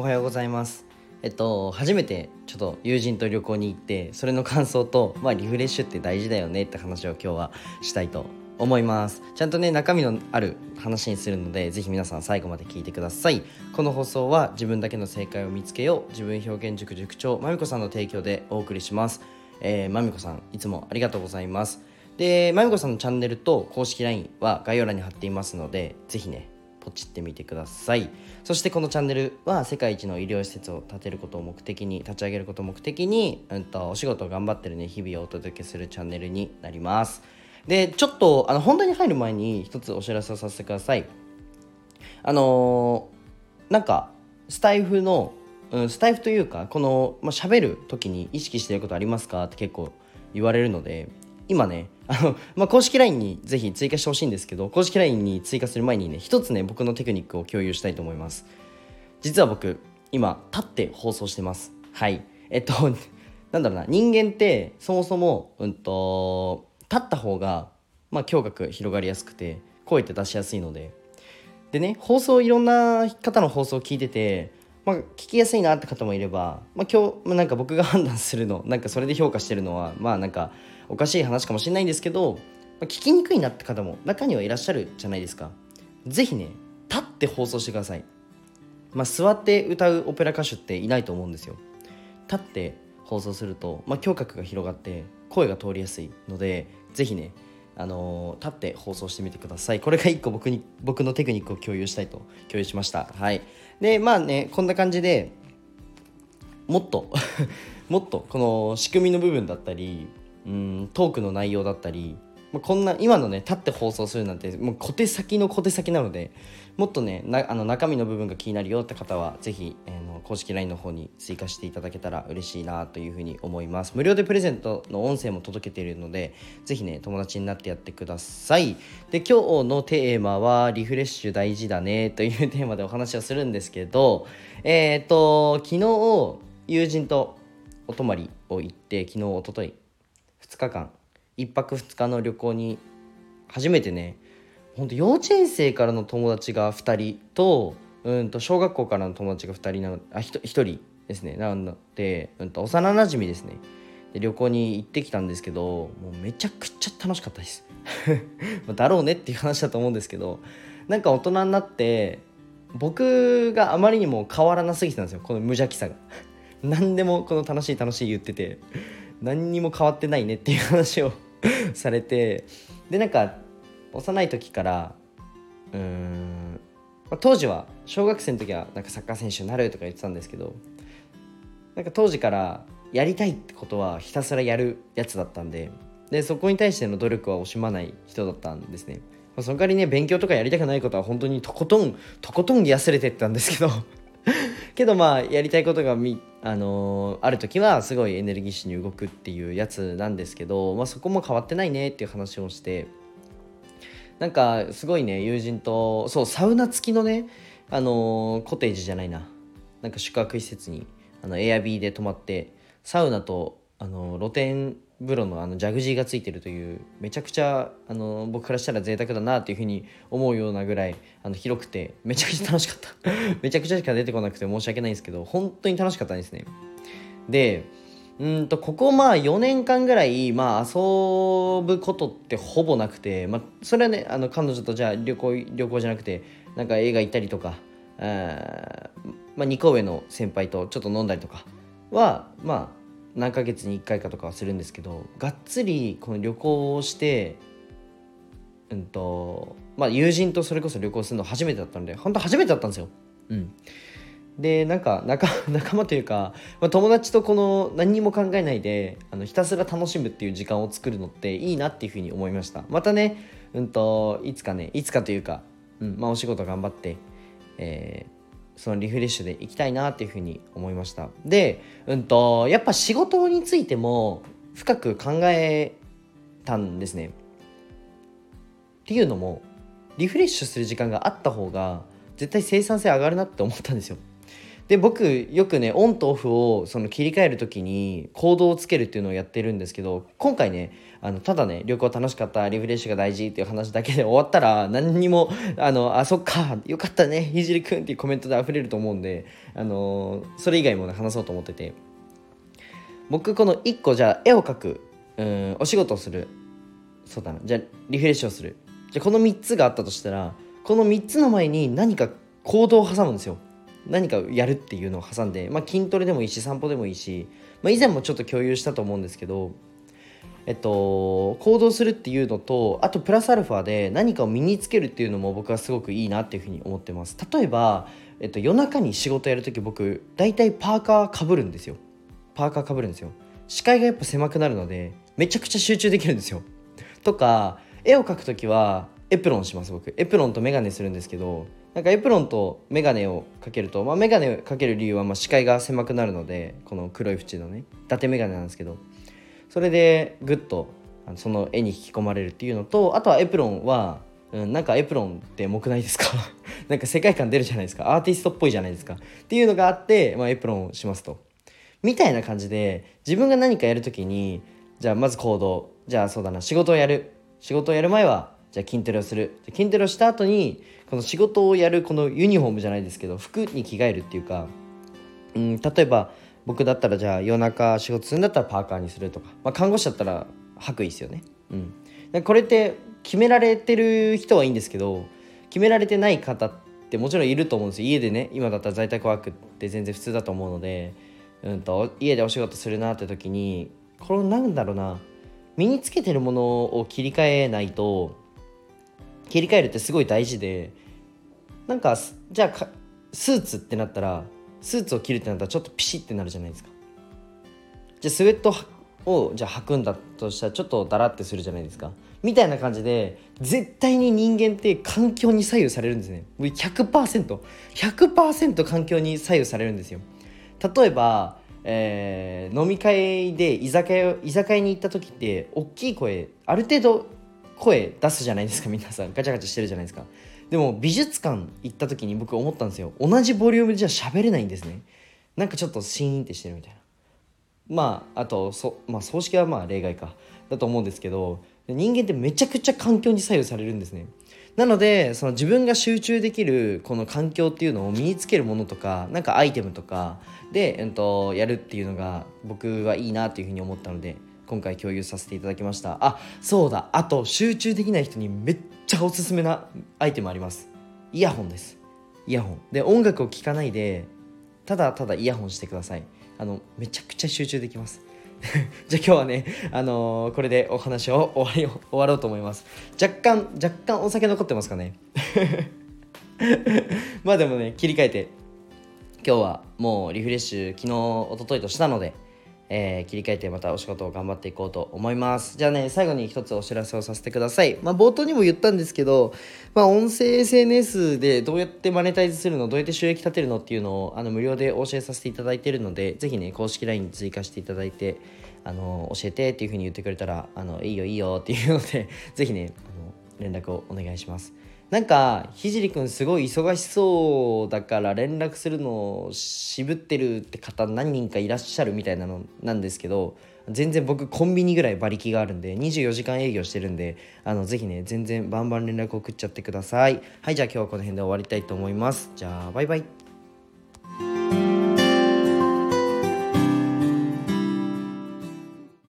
おはようございます。えっと初めてちょっと友人と旅行に行ってそれの感想とまあリフレッシュって大事だよねって話を今日はしたいと思います。ちゃんとね中身のある話にするのでぜひ皆さん最後まで聞いてください。この放送は自分だけの正解を見つけよう自分表現塾塾長まみこさんの提供でお送りします。えー、まみこさんいつもありがとうございます。でまみこさんのチャンネルと公式 LINE は概要欄に貼っていますのでぜひねポチってみてください。そしてこのチャンネルは世界一の医療施設を建てることを目的に立ち上げることを目的に、うんと、お仕事を頑張ってるね日々をお届けするチャンネルになります。でちょっとあの本題に入る前に一つお知らせをさせてください。あのー、なんかスタイフの、うん、スタイフというかこの、まあ、喋る時に意識してることありますか？って結構言われるので今ねあの、まあ、公式 LINE にぜひ追加してほしいんですけど公式 LINE に追加する前にね一つね僕のテクニックを共有したいと思います。実は僕今立って放送してます。はい。えっと なんだろうな人間ってそもそもうんと立った方がまあ聴覚広がりやすくて声って出しやすいので。でね放送いろんな方の放送を聞いててまあ、聞きやすいなって方もいれば、まあ、今日、まあ、なんか僕が判断するのなんかそれで評価してるのはまあなんかおかしい話かもしれないんですけど、まあ、聞きにくいなって方も中にはいらっしゃるじゃないですか。是非ね立って放送してください、まあ、座って歌うオペラ歌手っていないと思うんですよ。立って放送すると、まあ、聴覚が広がって声が通りやすいので是非ねあの、立って放送してみてください。これが1個僕に僕のテクニックを共有したいと共有しました。はい。でまあねこんな感じでもっと もっとこの仕組みの部分だったりうんトークの内容だったりまあ、こんな今のね立って放送するなんてもう小手先の小手先なのでもっとねあの中身の部分が気になるよって方は是非、えー、公式 LINE の方に追加していただけたら嬉しいなというふうに思います。無料でプレゼントの音声も届けているので是非ね友達になってやってください。で今日のテーマはリフレッシュ大事だねというテーマでお話をするんですけどえっ、ー、と昨日友人とお泊まりを行って昨日おととい2日間1泊2日の旅行に初めてねほんと幼稚園生からの友達が2人とうんと小学校からの友達が2人なのあ 1, 1人ですね。なので、うん、と幼なじみですね。で旅行に行ってきたんですけどもうめちゃくちゃ楽しかったです。だろうねっていう話だと思うんですけどなんか大人になって僕があまりにも変わらなすぎてたんですよ。この無邪気さが。何でもこの楽しい楽しい言ってて何にも変わってないねっていう話を されてでなんか幼い時からうーん、当時は小学生の時はなんかサッカー選手になるとか言ってたんですけどなんか当時からやりたいってことはひたすらやるやつだったんででそこに対しての努力は惜しまない人だったんですね、まあ、その代わりね勉強とかやりたくないことは本当にとことんとことんやすれてったんですけど けどまあやりたいことがみ、あのー、ある時はすごいエネルギッシュに動くっていうやつなんですけど、まあ、そこも変わってないねっていう話をしてなんかすごいね友人とそうサウナ付きのね、あのー、コテージじゃないな。なんか宿泊施設にあのエアビーで泊まってサウナとあの露天風呂のあのジャグジーがついてるというめちゃくちゃあの僕からしたら贅沢だなっていうふうに思うようなぐらいあの広くてめちゃくちゃ楽しかった。めちゃくちゃしか出てこなくて申し訳ないんですけど本当に楽しかったんですね。でうんとここまあ4年間ぐらい、まあ、遊ぶことってほぼなくて、まあ、それはねあの彼女とじゃあ旅行旅行じゃなくてなんか映画行ったりとかあ、まあ、2個上の先輩とちょっと飲んだりとかはまあ何ヶ月に1回かとかはするんですけどがっつりこの旅行をしてうんとまあ友人とそれこそ旅行するの初めてだったんで本当初めてだったんですよ。うん、でなんか仲 仲間というか、まあ、友達とこの何にも考えないであのひたすら楽しむっていう時間を作るのっていいなっていうふうに思いましたまたね、うんと、いつかねいつかというか、うん。まあ、お仕事頑張って、えーそのリフレッシュでいきたいなっていうふうに思いました。で、うんと、やっぱ仕事についても深く考えたんですね。っていうのもリフレッシュする時間があった方が絶対生産性上がるなって思ったんですよ。で僕よくねオンとオフをその切り替える時に行動をつけるっていうのをやってるんですけど今回ねあのただね旅行楽しかったリフレッシュが大事っていう話だけで終わったら何にも あのあそっかよかったねひじりくんっていうコメントで溢れると思うんであのそれ以外もね話そうと思ってて。僕この1個じゃあ絵を描くうんお仕事をする。そうだなじゃあリフレッシュをする。じゃこの3つがあったとしたらこの3つの前に何か行動を挟むんですよ。何かやるっていうのを挟んで、まあ、筋トレでもいいし散歩でもいいし、まあ、以前もちょっと共有したと思うんですけどえっと、行動するっていうのとあとプラスアルファで何かを身につけるっていうのも僕はすごくいいなっていうふうに思ってます。例えば、えっと、夜中に仕事やるとき僕大体パーカーかぶるんですよ。パーカーかぶるんですよ。視界がやっぱ狭くなるのでめちゃくちゃ集中できるんですよ。とか絵を描く時はエプロンします僕。エプロンとメガネするんですけどなんかエプロンとメガネをかけると、まあ、メガネをかける理由はまあ視界が狭くなるのでこの黒い縁のね伊達メガネなんですけどそれでグッとその絵に引き込まれるっていうのとあとはエプロンは、うん、なんかエプロンって重くないですか？なんか世界観出るじゃないですか？アーティストっぽいじゃないですか？っていうのがあって、まあ、エプロンをしますと。みたいな感じで自分が何かやるときにじゃあまず行動。じゃあそうだな仕事をやる。仕事をやる前はじゃあ筋トレをする。筋トレをした後にこの仕事をやるこのユニフォームじゃないですけど服に着替えるっていうか、うん、例えば僕だったらじゃあ夜中仕事するんだったらパーカーにするとか、まあ、看護師だったら白衣ですよね。うん、これって決められてる人はいいんですけど決められてない方ってもちろんいると思うんですよ家でね今だったら在宅ワークって全然普通だと思うので、うんと、家でお仕事するなって時にこれなんだろうな身につけてるものを切り替えないと切り替えるってすごい大事でなんかじゃあスーツってなったらスーツを着るってなったらちょっとピシッてなるじゃないですか。じゃあスウェットをじゃあ履くんだとしたらちょっとダラってするじゃないですか。みたいな感じで絶対に人間って環境に左右されるんですね。100%100% 100%環境に左右されるんですよ。例えば、えー、飲み会で居酒屋居酒屋に行った時って大きい声ある程度声出すじゃないですか皆さん。ガチャガチャしてるじゃないですか。でも美術館行った時に僕思ったんですよ。同じボリュームじゃ喋れないんですね。なんかちょっとシーンってしてるみたいな。まああとそ、まあ、葬式はまあ例外か。だと思うんですけど人間ってめちゃくちゃ環境に左右されるんですね。なのでその自分が集中できるこの環境っていうのを身につけるものとかなんかアイテムとかで、えっと、やるっていうのが僕はいいなっていうふうに思ったので。今回共有させていただきました。あそうだ。あと集中できない人にめっちゃおすすめなアイテムあります。イヤホンです。イヤホン。で音楽を聴かないでただただイヤホンしてください。あのめちゃくちゃ集中できます。じゃあ今日はね、あのー、これでお話を終わり終わろうと思います。若干若干お酒残ってますかね。まあでもね切り替えて今日はもうリフレッシュ昨日おとといとしたのでえー、切り替えてまたお仕事を頑張っていこうと思います。じゃあね最後に一つお知らせをさせてください。まあ冒頭にも言ったんですけどまあ音声 SNS でどうやってマネタイズするのどうやって収益立てるのっていうのをあの無料でお教えさせていただいているのでぜひね公式 LINE に追加していただいてあの教えてっていうふうに言ってくれたらあのいいよいいよっていうのでぜひねあの連絡をお願いします。なんかひじりくんすごい忙しそうだから連絡するの渋ってるって方何人かいらっしゃるみたいなのなんですけど全然僕コンビニぐらい馬力があるんで24時間営業してるんであのぜひね全然バンバン連絡送っちゃってください。はいじゃあ今日はこの辺で終わりたいと思います。じゃあバイバイ。